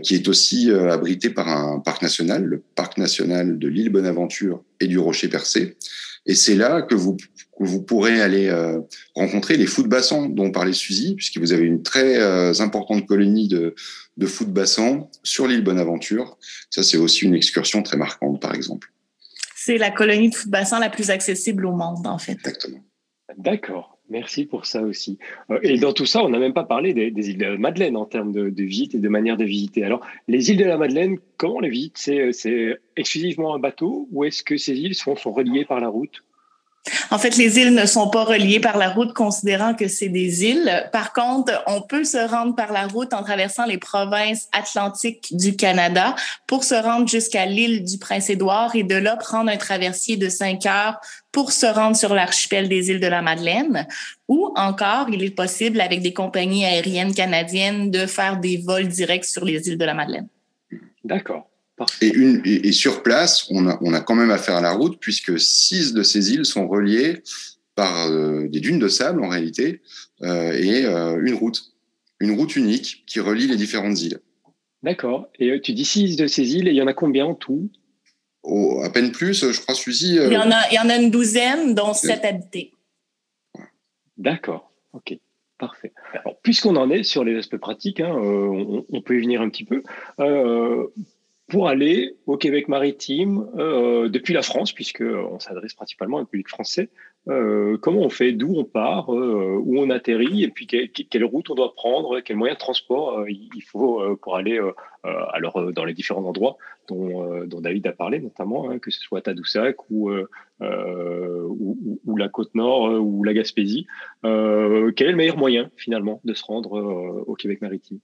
[SPEAKER 3] qui est aussi abrité par un parc national, le parc national de l'île Bonaventure et du Rocher Percé. Et c'est là que vous vous pourrez aller euh, rencontrer les fous de bassin dont parlait Suzy, puisque vous avez une très euh, importante colonie de, de fous de bassin sur l'île Bonaventure. Ça, c'est aussi une excursion très marquante, par exemple.
[SPEAKER 2] C'est la colonie de fous de bassin la plus accessible au monde, en fait.
[SPEAKER 3] Exactement.
[SPEAKER 1] D'accord. Merci pour ça aussi. Euh, et dans tout ça, on n'a même pas parlé des, îles de la Madeleine en termes de, visite et de manière de visiter. Alors, les îles de la Madeleine, comment les visite? C'est exclusivement un bateau ou est-ce que ces îles sont reliées par la route?
[SPEAKER 2] En fait, les îles ne sont pas reliées par la route, considérant que c'est des îles. Par contre, on peut se rendre par la route en traversant les provinces atlantiques du Canada pour se rendre jusqu'à l'île du Prince-Édouard et de là prendre un traversier de cinq heures pour se rendre sur l'archipel des îles de la Madeleine. Ou encore, il est possible avec des compagnies aériennes canadiennes de faire des vols directs sur les îles de la Madeleine.
[SPEAKER 1] D'accord.
[SPEAKER 3] Et, une, et, sur place, on a, on a quand même affaire à la route puisque six de ces îles sont reliées par euh, des dunes de sable en réalité euh, et euh, une route, une route unique qui relie les différentes îles.
[SPEAKER 1] D'accord. Et tu dis six de ces îles et il y en a combien en tout?
[SPEAKER 3] Oh, À peine plus, je crois, Suzy.
[SPEAKER 2] il, y en a, il y en a une douzaine, dont sept habités.
[SPEAKER 1] D'accord. OK. Parfait. puisqu'on en est sur les aspects pratiques, hein, on, on, peut y venir un petit peu pour aller au Québec maritime euh, depuis la France, puisque on s'adresse principalement à un public français. Euh, comment on fait, d'où on part, euh, où on atterrit, et puis quelle route on doit prendre, quel moyen de transport euh, il faut euh, pour aller alors dans les différents endroits dont, dont David a parlé, notamment hein, que ce soit Tadoussac ou, ou, ou, la Côte Nord ou la Gaspésie. quel est le meilleur moyen finalement de se rendre au Québec maritime?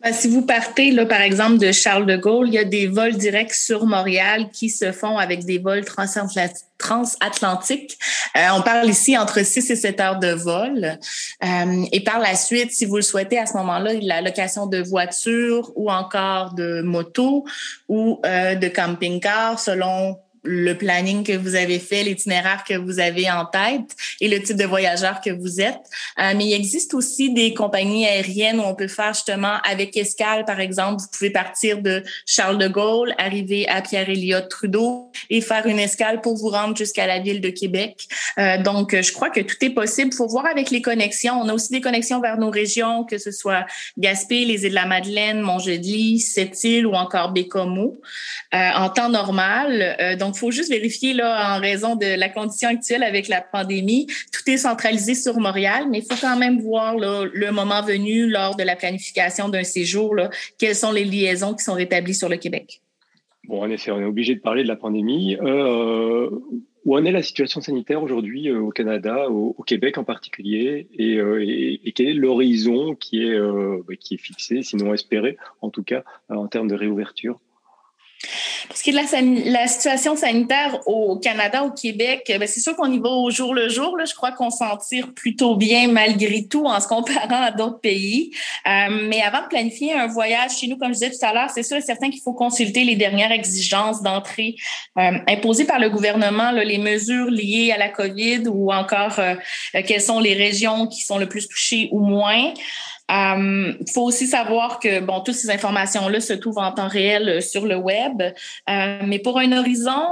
[SPEAKER 2] Ben, si vous partez, là, par exemple, de Charles de Gaulle, il y a des vols directs sur Montréal qui se font avec des vols transatlantiques. Euh, on parle ici entre 6 et 7 heures de vol. Euh, et par la suite, si vous le souhaitez, à ce moment-là, la location de voitures ou encore de motos ou euh, de camping-car selon le planning que vous avez fait, l'itinéraire que vous avez en tête et le type de voyageur que vous êtes. Euh, mais il existe aussi des compagnies aériennes où on peut faire justement avec escale, par exemple, vous pouvez partir de Charles de Gaulle, arriver à Pierre-Éliott Trudeau et faire une escale pour vous rendre jusqu'à la ville de Québec. Euh, donc, je crois que tout est possible. Faut voir avec les connexions. On a aussi des connexions vers nos régions, que ce soit Gaspé, les îles de la Madeleine, Montjely, Sept-Îles ou encore Bécomo, euh, en temps normal. Euh, donc, faut juste vérifier là, en raison de la condition actuelle avec la pandémie. Tout est centralisé sur Montréal, mais il faut quand même voir le moment venu lors de la planification d'un séjour, quelles sont les liaisons qui sont rétablies sur le Québec.
[SPEAKER 1] Bon, en effet, on est obligé de parler de la pandémie. Euh, où en est la situation sanitaire aujourd'hui euh, au Canada, au, Québec en particulier, et, euh, et, et quel est l'horizon qui est bah, qui est fixé, sinon espéré, en tout cas en termes de réouverture?
[SPEAKER 2] Pour ce qui est de la, situation sanitaire au Canada, au Québec, ben c'est sûr qu'on y va au jour le jour. Là. Je crois qu'on s'en tire plutôt bien malgré tout en se comparant à d'autres pays. Euh, mais avant de planifier un voyage chez nous, comme je disais tout à l'heure, c'est sûr et certain qu'il faut consulter les dernières exigences d'entrée euh, imposées par le gouvernement, les mesures liées à la COVID ou encore euh, quelles sont les régions qui sont le plus touchées ou moins. Il euh, faut aussi savoir que bon, toutes ces informations-là se trouvent en temps réel euh, sur le web, euh, mais pour un horizon,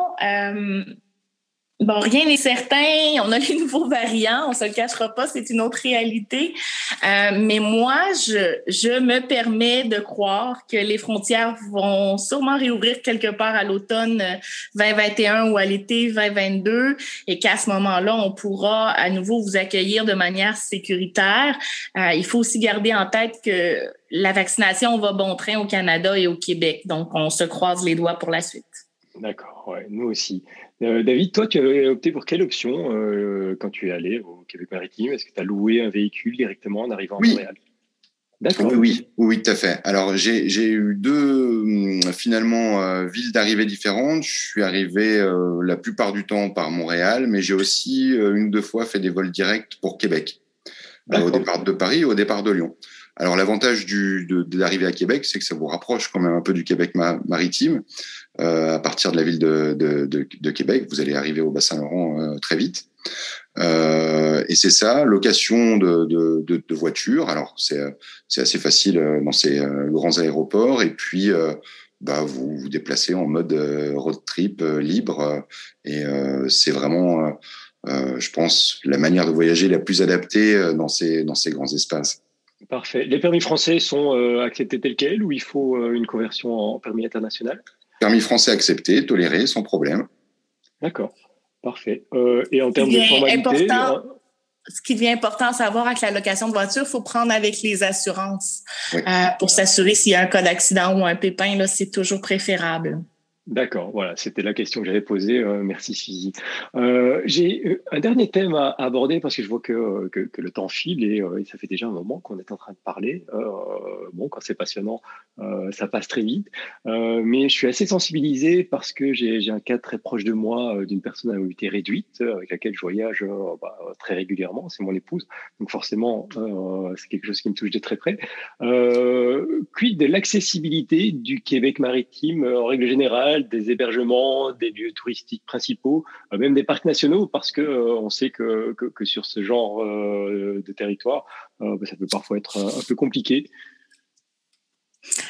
[SPEAKER 2] Bon, rien n'est certain. On a les nouveaux variants. On se le cachera pas. C'est une autre réalité. Euh, mais moi, je, je me permets de croire que les frontières vont sûrement réouvrir quelque part à l'automne 2021 ou à l'été 2022 et qu'à ce moment-là, on pourra à nouveau vous accueillir de manière sécuritaire. Euh, il faut aussi garder en tête que la vaccination va bon train au Canada et au Québec. Donc, on se croise les doigts pour la suite.
[SPEAKER 1] D'accord, ouais, nous aussi. Euh, David, toi, tu avais opté pour quelle option euh, quand tu es allé au Québec maritime? Est-ce que tu as loué un véhicule directement en arrivant
[SPEAKER 3] oui.
[SPEAKER 1] à Montréal?
[SPEAKER 3] D'accord. Oui, oui, oui, tout à fait. Alors, j'ai eu deux, hum, finalement, euh, villes d'arrivée différentes. Je suis arrivé euh, la plupart du temps par Montréal, mais j'ai aussi une ou deux fois fait des vols directs pour Québec, au départ de Paris et au départ de Lyon. Alors l'avantage de, de l'arrivée à Québec, c'est que ça vous rapproche quand même un peu du Québec maritime. Euh, à partir de la ville de, de, de, Québec, vous allez arriver au bassin Laurent euh, très vite. et c'est ça, location de, de, de, de voitures. Alors c'est assez facile dans ces grands aéroports. Et puis bah, vous vous déplacez en mode road trip libre. et c'est vraiment, je pense, la manière de voyager la plus adaptée dans ces dans ces grands espaces.
[SPEAKER 1] Parfait. Les permis français sont euh, acceptés tels quels ou il faut euh, une conversion en permis international?
[SPEAKER 3] Permis français accepté, toléré, sans problème.
[SPEAKER 1] D'accord. Parfait. Euh, et en termes de formalité
[SPEAKER 2] ce qui devient important à savoir avec la location de voiture, il faut prendre avec les assurances pour s'assurer s'il y a un cas d'accident ou un pépin. Là, c'est toujours préférable.
[SPEAKER 1] D'accord, voilà, c'était la question que j'avais posée. Euh, merci Suzy. Euh, j'ai euh, un dernier thème à, aborder parce que je vois que, que, que le temps file et, et, ça fait déjà un moment qu'on est en train de parler. bon, quand c'est passionnant, ça passe très vite. mais je suis assez sensibilisé parce que j'ai un cas très proche de moi d'une personne à mobilité réduite avec laquelle je voyage bah, très régulièrement. C'est mon épouse, donc forcément, c'est quelque chose qui me touche de très près. quid de l'accessibilité du Québec maritime en règle générale des hébergements, des lieux touristiques principaux, euh, même des parcs nationaux, parce que euh, sait que, que, sur ce genre euh, de territoire, bah, ça peut parfois être un peu compliqué.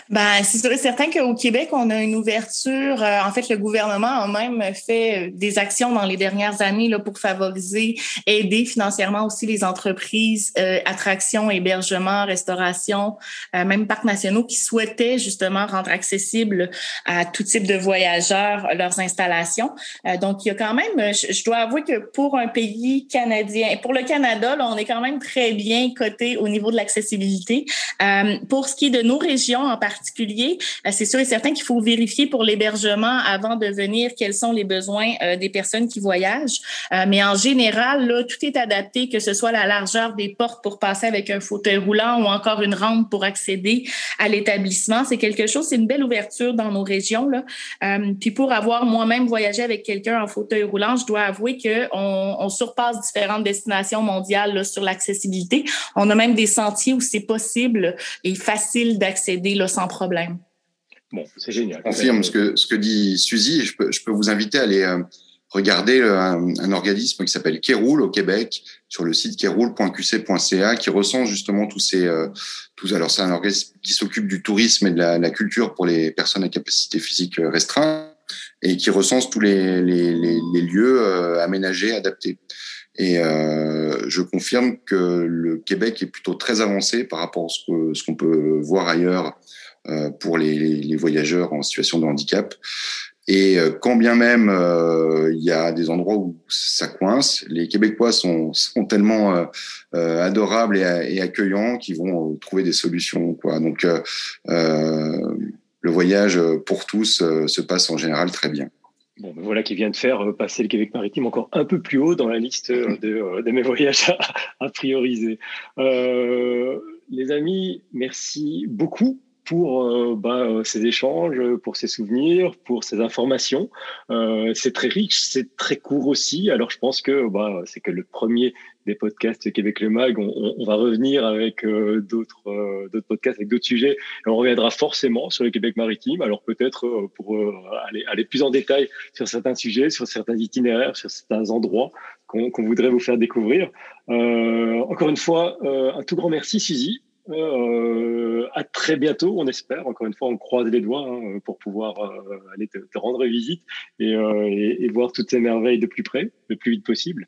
[SPEAKER 2] Ben, c'est sûr et certain qu'au Québec, on a une ouverture. Euh, en fait, le gouvernement a même fait euh, des actions dans les dernières années là, pour favoriser, aider financièrement aussi les entreprises, euh, attractions, hébergements, restauration, même parcs nationaux qui souhaitaient justement rendre accessible à tout type de voyageurs leurs installations. donc, il y a quand même, je, dois avouer que pour un pays canadien, pour le Canada, on est quand même très bien coté au niveau de l'accessibilité. pour ce qui est de nos régions, en particulier, euh, c'est sûr et certain qu'il faut vérifier pour l'hébergement avant de venir quels sont les besoins euh, des personnes qui voyagent. Euh, mais en général, tout est adapté, que ce soit la largeur des portes pour passer avec un fauteuil roulant ou encore une rampe pour accéder à l'établissement. C'est quelque chose, c'est une belle ouverture dans nos régions. Puis pour avoir moi-même voyagé avec quelqu'un en fauteuil roulant, je dois avouer qu'on on surpasse différentes destinations mondiales sur l'accessibilité. On a même des sentiers où c'est possible et facile d'accéder sans problème.
[SPEAKER 1] Bon, c'est génial.
[SPEAKER 3] Je confirme ce que, ce que dit Suzy. Je peux, je peux vous inviter à aller euh, regarder euh, un, organisme qui s'appelle Keroul au Québec sur le site keroul.qc.ca qui recense justement tous ces euh, tous alors c'est un organisme qui s'occupe du tourisme et de la, culture pour les personnes à capacité physique restreinte et qui recense tous les, les, les, lieux aménagés adaptés et euh, je confirme que le Québec est plutôt très avancé par rapport à ce qu'on peut voir ailleurs euh, pour les, les, voyageurs en situation de handicap. Et euh, quand bien même euh, il y a des endroits où ça coince, les Québécois sont, sont tellement euh, adorables et, et accueillants qu'ils vont trouver des solutions. Quoi. Donc le voyage pour tous se passe en général très bien.
[SPEAKER 1] Ben voilà qui vient de faire euh, passer le Québec maritime encore un peu plus haut dans la liste euh, de, euh, de mes voyages à, prioriser. Les amis, merci beaucoup pour bah, ces échanges, pour ces souvenirs, pour ces informations. Euh, c'est très riche, c'est très court aussi. Alors je pense que bah, c'est que le premier des podcasts Québec le Mag. On, on, va revenir avec euh, d'autres euh, podcasts avec d'autres sujets et on reviendra forcément sur le Québec maritime. Alors peut-être euh, pour aller, aller plus en détail sur certains sujets, sur certains itinéraires, sur certains endroits qu'on voudrait vous faire découvrir. encore une fois, un tout grand merci Suzy. À très bientôt, on espère. Encore une fois, on croise les doigts hein, pour pouvoir aller te, rendre visite et, et, et voir toutes ces merveilles de plus près, le plus vite possible.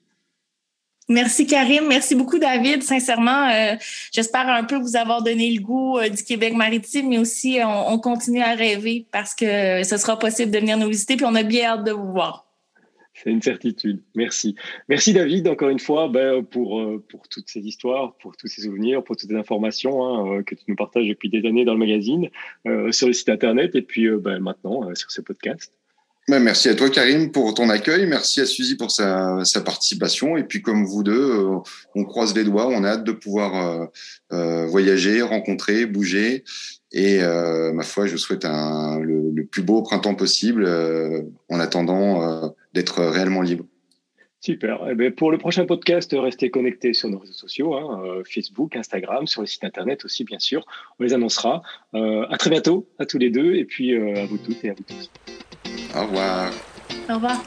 [SPEAKER 2] Merci Karim, merci beaucoup David. Sincèrement, euh, j'espère un peu vous avoir donné le goût euh, du Québec maritime, mais aussi on, on, continue à rêver parce que ce sera possible de venir nous visiter, puis on a bien hâte de vous voir.
[SPEAKER 1] C'est une certitude. Merci. Merci David, encore une fois, ben, pour, euh, pour toutes ces histoires, pour tous ces souvenirs, pour toutes ces informations hein, que tu nous partages depuis des années dans le magazine, euh, sur le site internet et puis ben, maintenant sur ce podcast.
[SPEAKER 3] Ben, merci à toi, Karim, pour ton accueil. Merci à Suzy pour sa, sa participation. Et puis, comme vous deux, euh, on croise les doigts. On a hâte de pouvoir euh, euh voyager, rencontrer, bouger. Et euh, ma foi, je vous souhaite le, plus beau printemps possible euh, en attendant d'être réellement libre.
[SPEAKER 1] Super. Eh bien, pour le prochain podcast, restez connectés sur nos réseaux sociaux, hein, Facebook, Instagram, sur le site internet aussi, bien sûr. On les annoncera. à très bientôt à tous les deux et puis à vous toutes et à vous tous.
[SPEAKER 3] Au revoir.
[SPEAKER 2] Au revoir.